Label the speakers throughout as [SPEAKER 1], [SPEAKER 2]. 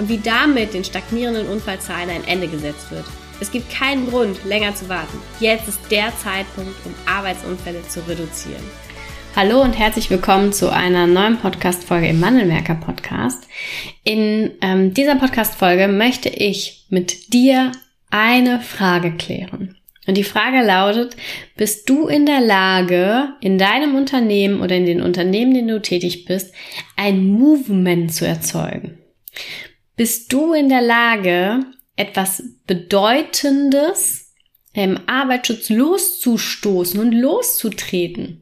[SPEAKER 1] und wie damit den stagnierenden Unfallzahlen ein Ende gesetzt wird. Es gibt keinen Grund, länger zu warten. Jetzt ist der Zeitpunkt, um Arbeitsunfälle zu reduzieren. Hallo und herzlich willkommen zu einer neuen Podcast-Folge im Mandelmerker Podcast. In ähm, dieser Podcast-Folge möchte ich mit dir eine Frage klären. Und die Frage lautet, bist du in der Lage, in deinem Unternehmen oder in den Unternehmen, in denen du tätig bist, ein Movement zu erzeugen? Bist du in der Lage, etwas Bedeutendes im Arbeitsschutz loszustoßen und loszutreten.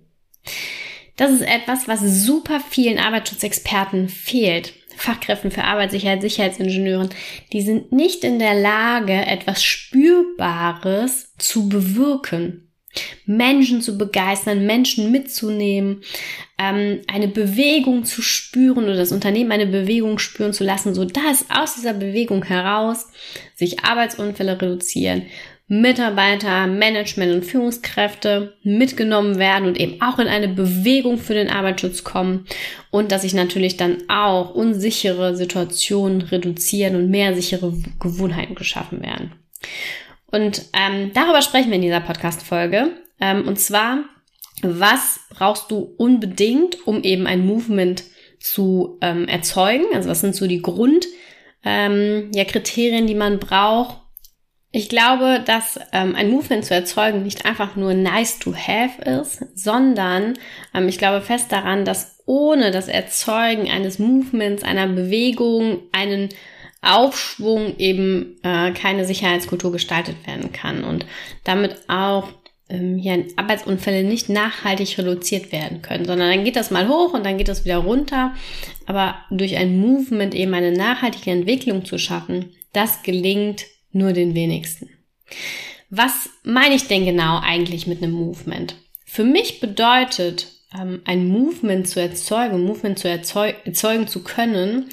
[SPEAKER 1] Das ist etwas, was super vielen Arbeitsschutzexperten fehlt. Fachkräften für Arbeitssicherheit, Sicherheitsingenieuren, die sind nicht in der Lage, etwas Spürbares zu bewirken. Menschen zu begeistern, Menschen mitzunehmen, ähm, eine Bewegung zu spüren oder das Unternehmen eine Bewegung spüren zu lassen, so dass aus dieser Bewegung heraus sich Arbeitsunfälle reduzieren, Mitarbeiter, Management und Führungskräfte mitgenommen werden und eben auch in eine Bewegung für den Arbeitsschutz kommen und dass sich natürlich dann auch unsichere Situationen reduzieren und mehr sichere Gewohnheiten geschaffen werden. Und ähm, darüber sprechen wir in dieser Podcast-Folge. Ähm, und zwar, was brauchst du unbedingt, um eben ein Movement zu ähm, erzeugen? Also was sind so die Grund, ähm, ja, Kriterien, die man braucht? Ich glaube, dass ähm, ein Movement zu erzeugen nicht einfach nur nice to have ist, sondern ähm, ich glaube fest daran, dass ohne das Erzeugen eines Movements, einer Bewegung, einen Aufschwung eben äh, keine Sicherheitskultur gestaltet werden kann und damit auch ähm, hier Arbeitsunfälle nicht nachhaltig reduziert werden können, sondern dann geht das mal hoch und dann geht das wieder runter. Aber durch ein Movement eben eine nachhaltige Entwicklung zu schaffen, das gelingt nur den wenigsten. Was meine ich denn genau eigentlich mit einem Movement? Für mich bedeutet ähm, ein Movement zu erzeugen, Movement zu erzeug erzeugen zu können,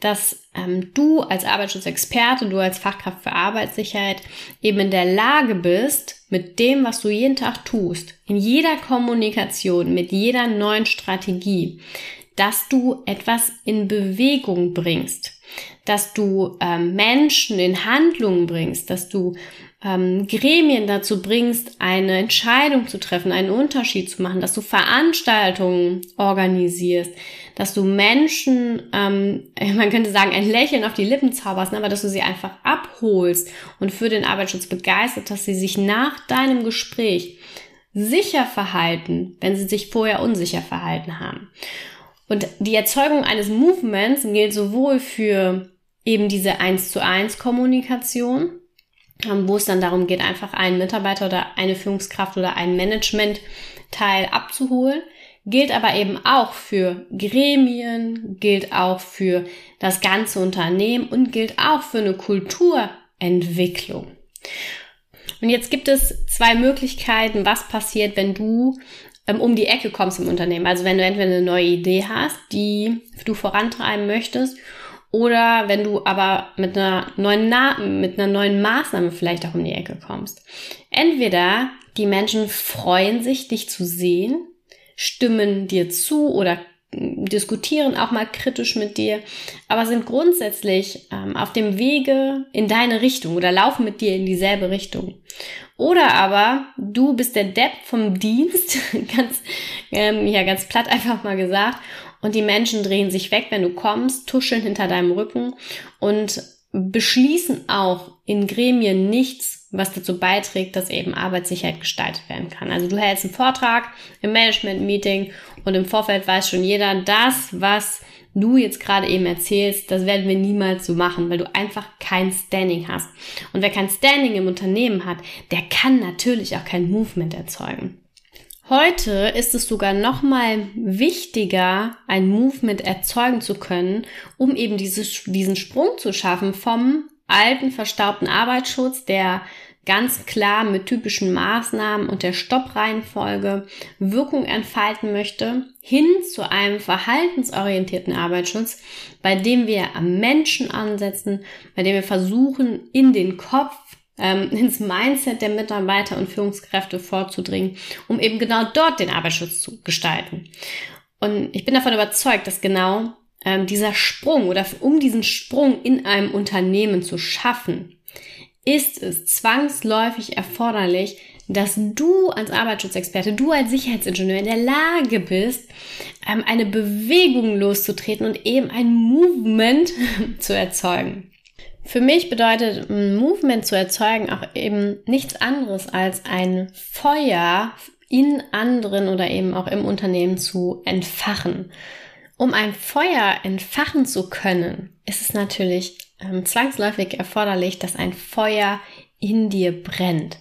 [SPEAKER 1] dass ähm, du als Arbeitsschutzexperte, du als Fachkraft für Arbeitssicherheit eben in der Lage bist, mit dem, was du jeden Tag tust, in jeder Kommunikation, mit jeder neuen Strategie, dass du etwas in Bewegung bringst, dass du ähm, Menschen in Handlungen bringst, dass du ähm, Gremien dazu bringst, eine Entscheidung zu treffen, einen Unterschied zu machen, dass du Veranstaltungen organisierst, dass du Menschen, ähm, man könnte sagen, ein Lächeln auf die Lippen zauberst, ne, aber dass du sie einfach abholst und für den Arbeitsschutz begeistert, dass sie sich nach deinem Gespräch sicher verhalten, wenn sie sich vorher unsicher verhalten haben. Und die Erzeugung eines Movements gilt sowohl für eben diese 1 zu 1 Kommunikation, wo es dann darum geht, einfach einen Mitarbeiter oder eine Führungskraft oder ein Management-Teil abzuholen, gilt aber eben auch für Gremien, gilt auch für das ganze Unternehmen und gilt auch für eine Kulturentwicklung. Und jetzt gibt es zwei Möglichkeiten, was passiert, wenn du ähm, um die Ecke kommst im Unternehmen. Also wenn du entweder eine neue Idee hast, die du vorantreiben möchtest oder wenn du aber mit einer neuen, Na mit einer neuen Maßnahme vielleicht auch um die Ecke kommst. Entweder die Menschen freuen sich, dich zu sehen, stimmen dir zu oder diskutieren auch mal kritisch mit dir, aber sind grundsätzlich ähm, auf dem Wege in deine Richtung oder laufen mit dir in dieselbe Richtung. Oder aber du bist der Depp vom Dienst, ganz, ähm, ja, ganz platt einfach mal gesagt, und die Menschen drehen sich weg, wenn du kommst, tuscheln hinter deinem Rücken und beschließen auch in Gremien nichts, was dazu beiträgt, dass eben Arbeitssicherheit gestaltet werden kann. Also du hältst einen Vortrag im Management-Meeting und im Vorfeld weiß schon jeder, das, was du jetzt gerade eben erzählst, das werden wir niemals so machen, weil du einfach kein Standing hast. Und wer kein Standing im Unternehmen hat, der kann natürlich auch kein Movement erzeugen. Heute ist es sogar noch mal wichtiger, ein Movement erzeugen zu können, um eben dieses, diesen Sprung zu schaffen vom alten, verstaubten Arbeitsschutz, der ganz klar mit typischen Maßnahmen und der Stoppreihenfolge Wirkung entfalten möchte, hin zu einem verhaltensorientierten Arbeitsschutz, bei dem wir am Menschen ansetzen, bei dem wir versuchen, in den Kopf ähm, ins Mindset der Mitarbeiter und Führungskräfte vorzudringen, um eben genau dort den Arbeitsschutz zu gestalten. Und ich bin davon überzeugt, dass genau ähm, dieser Sprung oder um diesen Sprung in einem Unternehmen zu schaffen, ist es zwangsläufig erforderlich, dass du als Arbeitsschutzexperte, du als Sicherheitsingenieur in der Lage bist, ähm, eine Bewegung loszutreten und eben ein Movement zu erzeugen. Für mich bedeutet ein Movement zu erzeugen auch eben nichts anderes als ein Feuer in anderen oder eben auch im Unternehmen zu entfachen. Um ein Feuer entfachen zu können, ist es natürlich ähm, zwangsläufig erforderlich, dass ein Feuer in dir brennt.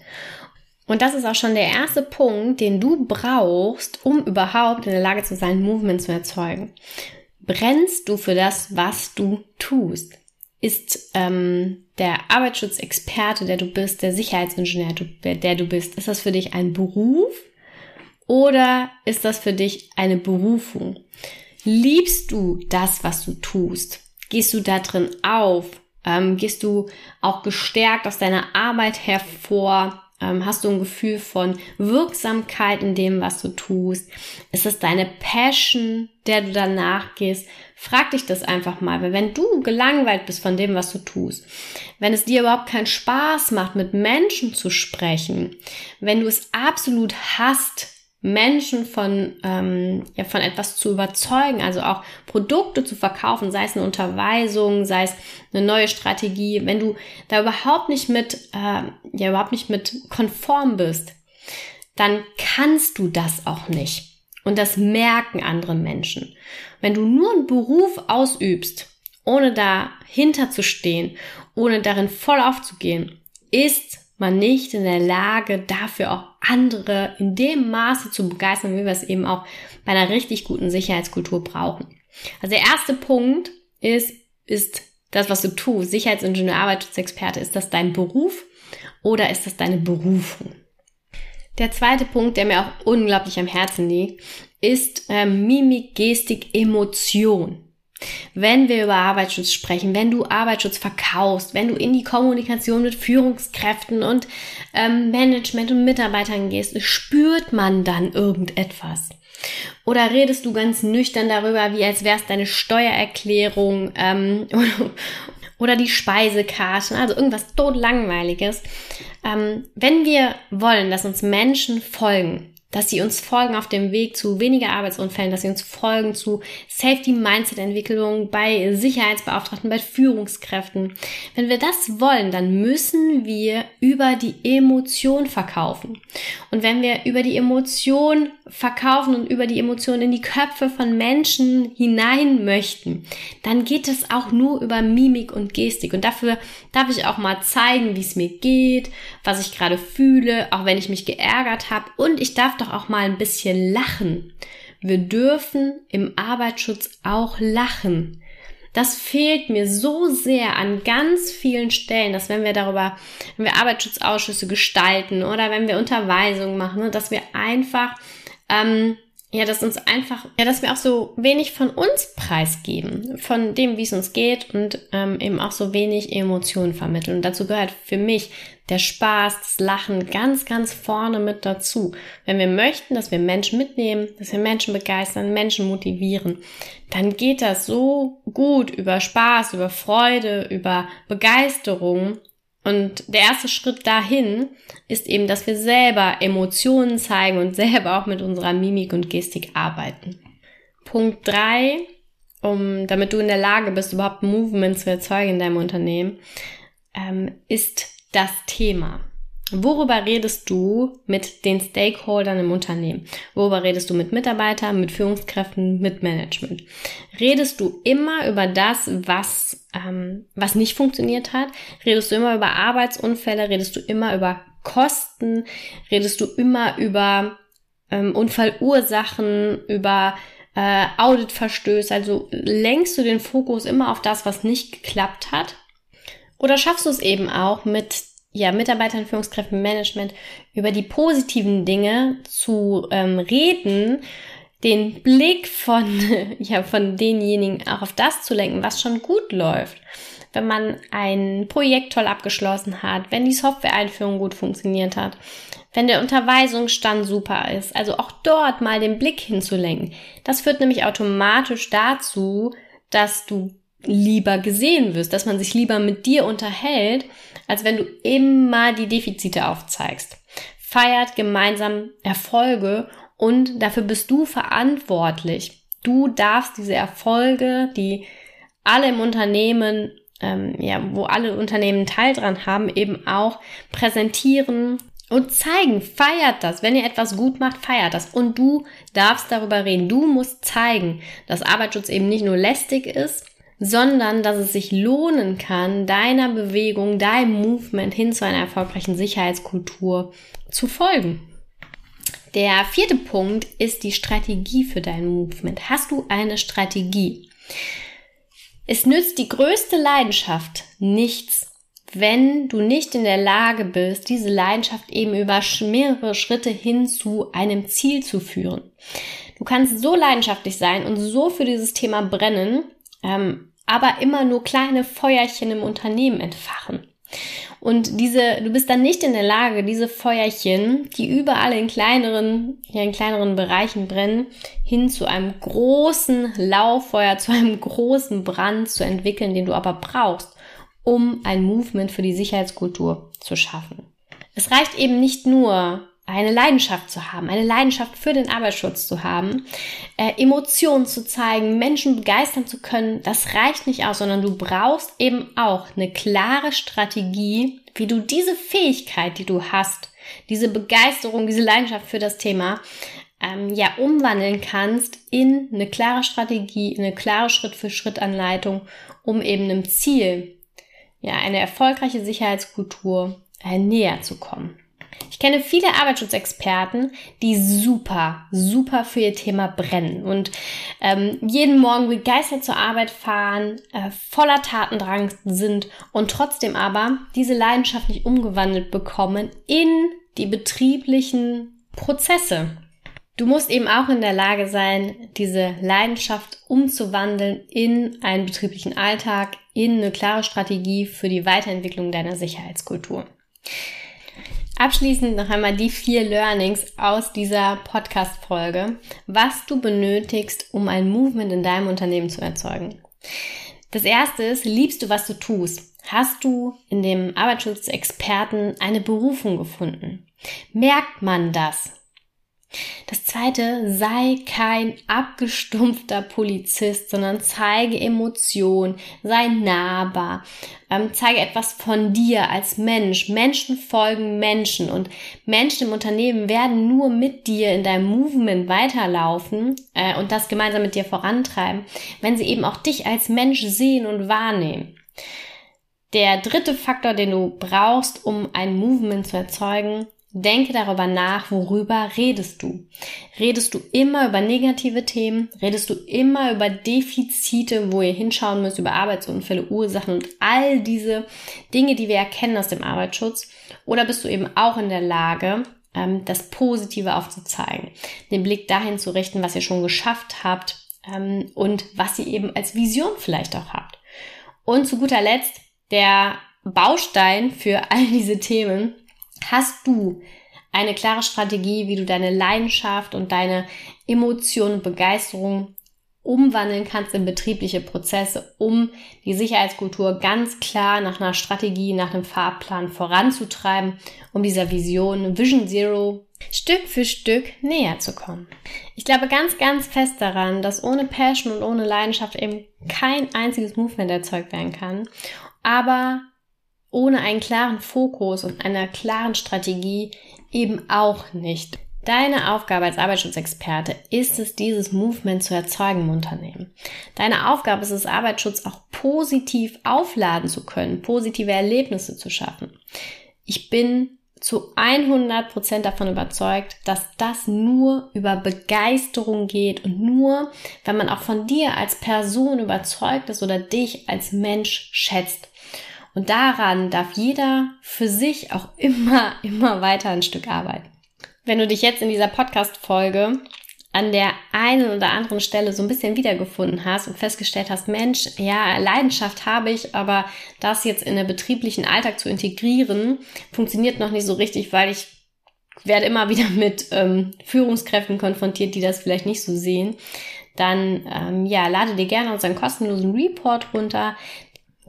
[SPEAKER 1] Und das ist auch schon der erste Punkt, den du brauchst, um überhaupt in der Lage zu sein, Movement zu erzeugen. Brennst du für das, was du tust? Ist ähm, der Arbeitsschutzexperte, der du bist, der Sicherheitsingenieur, der du bist, ist das für dich ein Beruf oder ist das für dich eine Berufung? Liebst du das, was du tust? Gehst du da drin auf? Ähm, gehst du auch gestärkt aus deiner Arbeit hervor? Ähm, hast du ein Gefühl von Wirksamkeit in dem, was du tust? Ist es deine Passion, der du danach gehst? Frag dich das einfach mal, weil wenn du gelangweilt bist von dem, was du tust, wenn es dir überhaupt keinen Spaß macht, mit Menschen zu sprechen, wenn du es absolut hast, Menschen von, ähm, ja, von etwas zu überzeugen, also auch Produkte zu verkaufen, sei es eine Unterweisung, sei es eine neue Strategie, wenn du da überhaupt nicht mit, äh, ja, überhaupt nicht mit konform bist, dann kannst du das auch nicht. Und das merken andere Menschen. Wenn du nur einen Beruf ausübst, ohne dahinter zu stehen, ohne darin voll aufzugehen, ist man nicht in der Lage, dafür auch andere in dem Maße zu begeistern, wie wir es eben auch bei einer richtig guten Sicherheitskultur brauchen. Also der erste Punkt ist, ist das, was du tust, Sicherheitsingenieur, Arbeitsschutzexperte, ist das dein Beruf oder ist das deine Berufung? Der zweite Punkt, der mir auch unglaublich am Herzen liegt, ist äh, Mimik, Gestik, Emotion. Wenn wir über Arbeitsschutz sprechen, wenn du Arbeitsschutz verkaufst, wenn du in die Kommunikation mit Führungskräften und ähm, Management und Mitarbeitern gehst, spürt man dann irgendetwas. Oder redest du ganz nüchtern darüber, wie als wär's deine Steuererklärung ähm, oder die Speisekarten, also irgendwas totlangweiliges. Ähm, wenn wir wollen, dass uns Menschen folgen, dass sie uns folgen auf dem Weg zu weniger Arbeitsunfällen, dass sie uns folgen zu Safety-Mindset-Entwicklung bei Sicherheitsbeauftragten, bei Führungskräften. Wenn wir das wollen, dann müssen wir über die Emotion verkaufen. Und wenn wir über die Emotion verkaufen und über die Emotion in die Köpfe von Menschen hinein möchten, dann geht es auch nur über Mimik und Gestik. Und dafür darf ich auch mal zeigen, wie es mir geht, was ich gerade fühle, auch wenn ich mich geärgert habe. Und ich darf doch auch mal ein bisschen lachen. Wir dürfen im Arbeitsschutz auch lachen. Das fehlt mir so sehr an ganz vielen Stellen, dass wenn wir darüber, wenn wir Arbeitsschutzausschüsse gestalten oder wenn wir Unterweisungen machen, ne, dass wir einfach ähm, ja, dass uns einfach, ja, dass wir auch so wenig von uns preisgeben, von dem, wie es uns geht und ähm, eben auch so wenig Emotionen vermitteln. Und dazu gehört für mich der Spaß, das Lachen ganz, ganz vorne mit dazu. Wenn wir möchten, dass wir Menschen mitnehmen, dass wir Menschen begeistern, Menschen motivieren, dann geht das so gut über Spaß, über Freude, über Begeisterung und der erste Schritt dahin ist eben, dass wir selber Emotionen zeigen und selber auch mit unserer Mimik und Gestik arbeiten. Punkt drei, um, damit du in der Lage bist, überhaupt Movement zu erzeugen in deinem Unternehmen, ähm, ist das Thema. Worüber redest du mit den Stakeholdern im Unternehmen? Worüber redest du mit Mitarbeitern, mit Führungskräften, mit Management? Redest du immer über das, was, ähm, was nicht funktioniert hat? Redest du immer über Arbeitsunfälle? Redest du immer über Kosten? Redest du immer über ähm, Unfallursachen, über äh, Auditverstöße. Also lenkst du den Fokus immer auf das, was nicht geklappt hat? Oder schaffst du es eben auch mit ja, Mitarbeitern, Führungskräften, Management über die positiven Dinge zu ähm, reden, den Blick von, ja, von denjenigen auch auf das zu lenken, was schon gut läuft. Wenn man ein Projekt toll abgeschlossen hat, wenn die Software-Einführung gut funktioniert hat, wenn der Unterweisungsstand super ist, also auch dort mal den Blick hinzulenken. Das führt nämlich automatisch dazu, dass du lieber gesehen wirst, dass man sich lieber mit dir unterhält, als wenn du immer die Defizite aufzeigst. Feiert gemeinsam Erfolge und dafür bist du verantwortlich. Du darfst diese Erfolge, die alle im Unternehmen, ähm, ja, wo alle Unternehmen Teil dran haben, eben auch präsentieren und zeigen. Feiert das. Wenn ihr etwas gut macht, feiert das. Und du darfst darüber reden. Du musst zeigen, dass Arbeitsschutz eben nicht nur lästig ist, sondern dass es sich lohnen kann, deiner Bewegung, deinem Movement hin zu einer erfolgreichen Sicherheitskultur zu folgen. Der vierte Punkt ist die Strategie für dein Movement. Hast du eine Strategie? Es nützt die größte Leidenschaft nichts, wenn du nicht in der Lage bist, diese Leidenschaft eben über mehrere Schritte hin zu einem Ziel zu führen. Du kannst so leidenschaftlich sein und so für dieses Thema brennen, ähm, aber immer nur kleine Feuerchen im Unternehmen entfachen. Und diese, du bist dann nicht in der Lage, diese Feuerchen, die überall in kleineren, ja, in kleineren Bereichen brennen, hin zu einem großen Lauffeuer, zu einem großen Brand zu entwickeln, den du aber brauchst, um ein Movement für die Sicherheitskultur zu schaffen. Es reicht eben nicht nur, eine Leidenschaft zu haben, eine Leidenschaft für den Arbeitsschutz zu haben, äh, Emotionen zu zeigen, Menschen begeistern zu können, das reicht nicht aus, sondern du brauchst eben auch eine klare Strategie, wie du diese Fähigkeit, die du hast, diese Begeisterung, diese Leidenschaft für das Thema, ähm, ja, umwandeln kannst in eine klare Strategie, in eine klare Schritt-für-Schritt-Anleitung, um eben einem Ziel, ja, eine erfolgreiche Sicherheitskultur äh, näher zu kommen. Ich kenne viele Arbeitsschutzexperten, die super, super für ihr Thema brennen und ähm, jeden Morgen begeistert zur Arbeit fahren, äh, voller Tatendrang sind und trotzdem aber diese Leidenschaft nicht umgewandelt bekommen in die betrieblichen Prozesse. Du musst eben auch in der Lage sein, diese Leidenschaft umzuwandeln in einen betrieblichen Alltag, in eine klare Strategie für die Weiterentwicklung deiner Sicherheitskultur. Abschließend noch einmal die vier Learnings aus dieser Podcast-Folge, was du benötigst, um ein Movement in deinem Unternehmen zu erzeugen. Das erste ist, liebst du, was du tust? Hast du in dem Arbeitsschutzexperten eine Berufung gefunden? Merkt man das? Das zweite, sei kein abgestumpfter Polizist, sondern zeige Emotion, sei nahbar, ähm, zeige etwas von dir als Mensch. Menschen folgen Menschen und Menschen im Unternehmen werden nur mit dir in deinem Movement weiterlaufen äh, und das gemeinsam mit dir vorantreiben, wenn sie eben auch dich als Mensch sehen und wahrnehmen. Der dritte Faktor, den du brauchst, um ein Movement zu erzeugen, Denke darüber nach, worüber redest du. Redest du immer über negative Themen? Redest du immer über Defizite, wo ihr hinschauen müsst, über Arbeitsunfälle, Ursachen und all diese Dinge, die wir erkennen aus dem Arbeitsschutz? Oder bist du eben auch in der Lage, ähm, das Positive aufzuzeigen, den Blick dahin zu richten, was ihr schon geschafft habt ähm, und was ihr eben als Vision vielleicht auch habt? Und zu guter Letzt der Baustein für all diese Themen Hast du eine klare Strategie, wie du deine Leidenschaft und deine Emotionen und Begeisterung umwandeln kannst in betriebliche Prozesse, um die Sicherheitskultur ganz klar nach einer Strategie, nach einem Fahrplan voranzutreiben, um dieser Vision Vision Zero Stück für Stück näher zu kommen. Ich glaube ganz, ganz fest daran, dass ohne Passion und ohne Leidenschaft eben kein einziges Movement erzeugt werden kann. Aber ohne einen klaren Fokus und einer klaren Strategie eben auch nicht. Deine Aufgabe als Arbeitsschutzexperte ist es, dieses Movement zu erzeugen im Unternehmen. Deine Aufgabe ist es, Arbeitsschutz auch positiv aufladen zu können, positive Erlebnisse zu schaffen. Ich bin zu 100% davon überzeugt, dass das nur über Begeisterung geht und nur, wenn man auch von dir als Person überzeugt ist oder dich als Mensch schätzt. Und daran darf jeder für sich auch immer, immer weiter ein Stück arbeiten. Wenn du dich jetzt in dieser Podcast-Folge an der einen oder anderen Stelle so ein bisschen wiedergefunden hast und festgestellt hast, Mensch, ja, Leidenschaft habe ich, aber das jetzt in den betrieblichen Alltag zu integrieren, funktioniert noch nicht so richtig, weil ich werde immer wieder mit ähm, Führungskräften konfrontiert, die das vielleicht nicht so sehen. Dann ähm, ja, lade dir gerne unseren kostenlosen Report runter.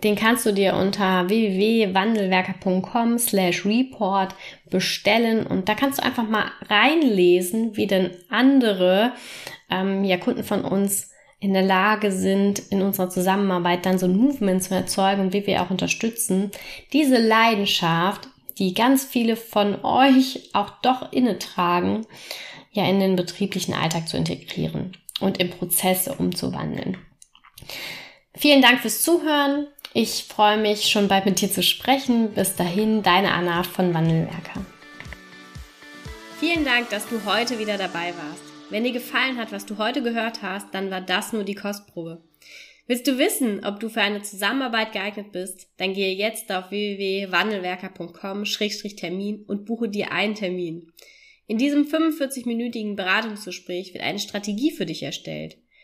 [SPEAKER 1] Den kannst du dir unter www.wandelwerker.com slash report bestellen und da kannst du einfach mal reinlesen, wie denn andere ähm, ja, Kunden von uns in der Lage sind, in unserer Zusammenarbeit dann so ein Movement zu erzeugen und wie wir auch unterstützen, diese Leidenschaft, die ganz viele von euch auch doch inne tragen, ja in den betrieblichen Alltag zu integrieren und in Prozesse umzuwandeln. Vielen Dank fürs Zuhören. Ich freue mich schon bald mit dir zu sprechen. Bis dahin, deine Anna von Wandelwerker. Vielen Dank, dass du heute wieder dabei warst. Wenn dir gefallen hat, was du heute gehört hast, dann war das nur die Kostprobe. Willst du wissen, ob du für eine Zusammenarbeit geeignet bist? Dann gehe jetzt auf www.wandelwerker.com-termin und buche dir einen Termin. In diesem 45-minütigen Beratungsgespräch wird eine Strategie für dich erstellt.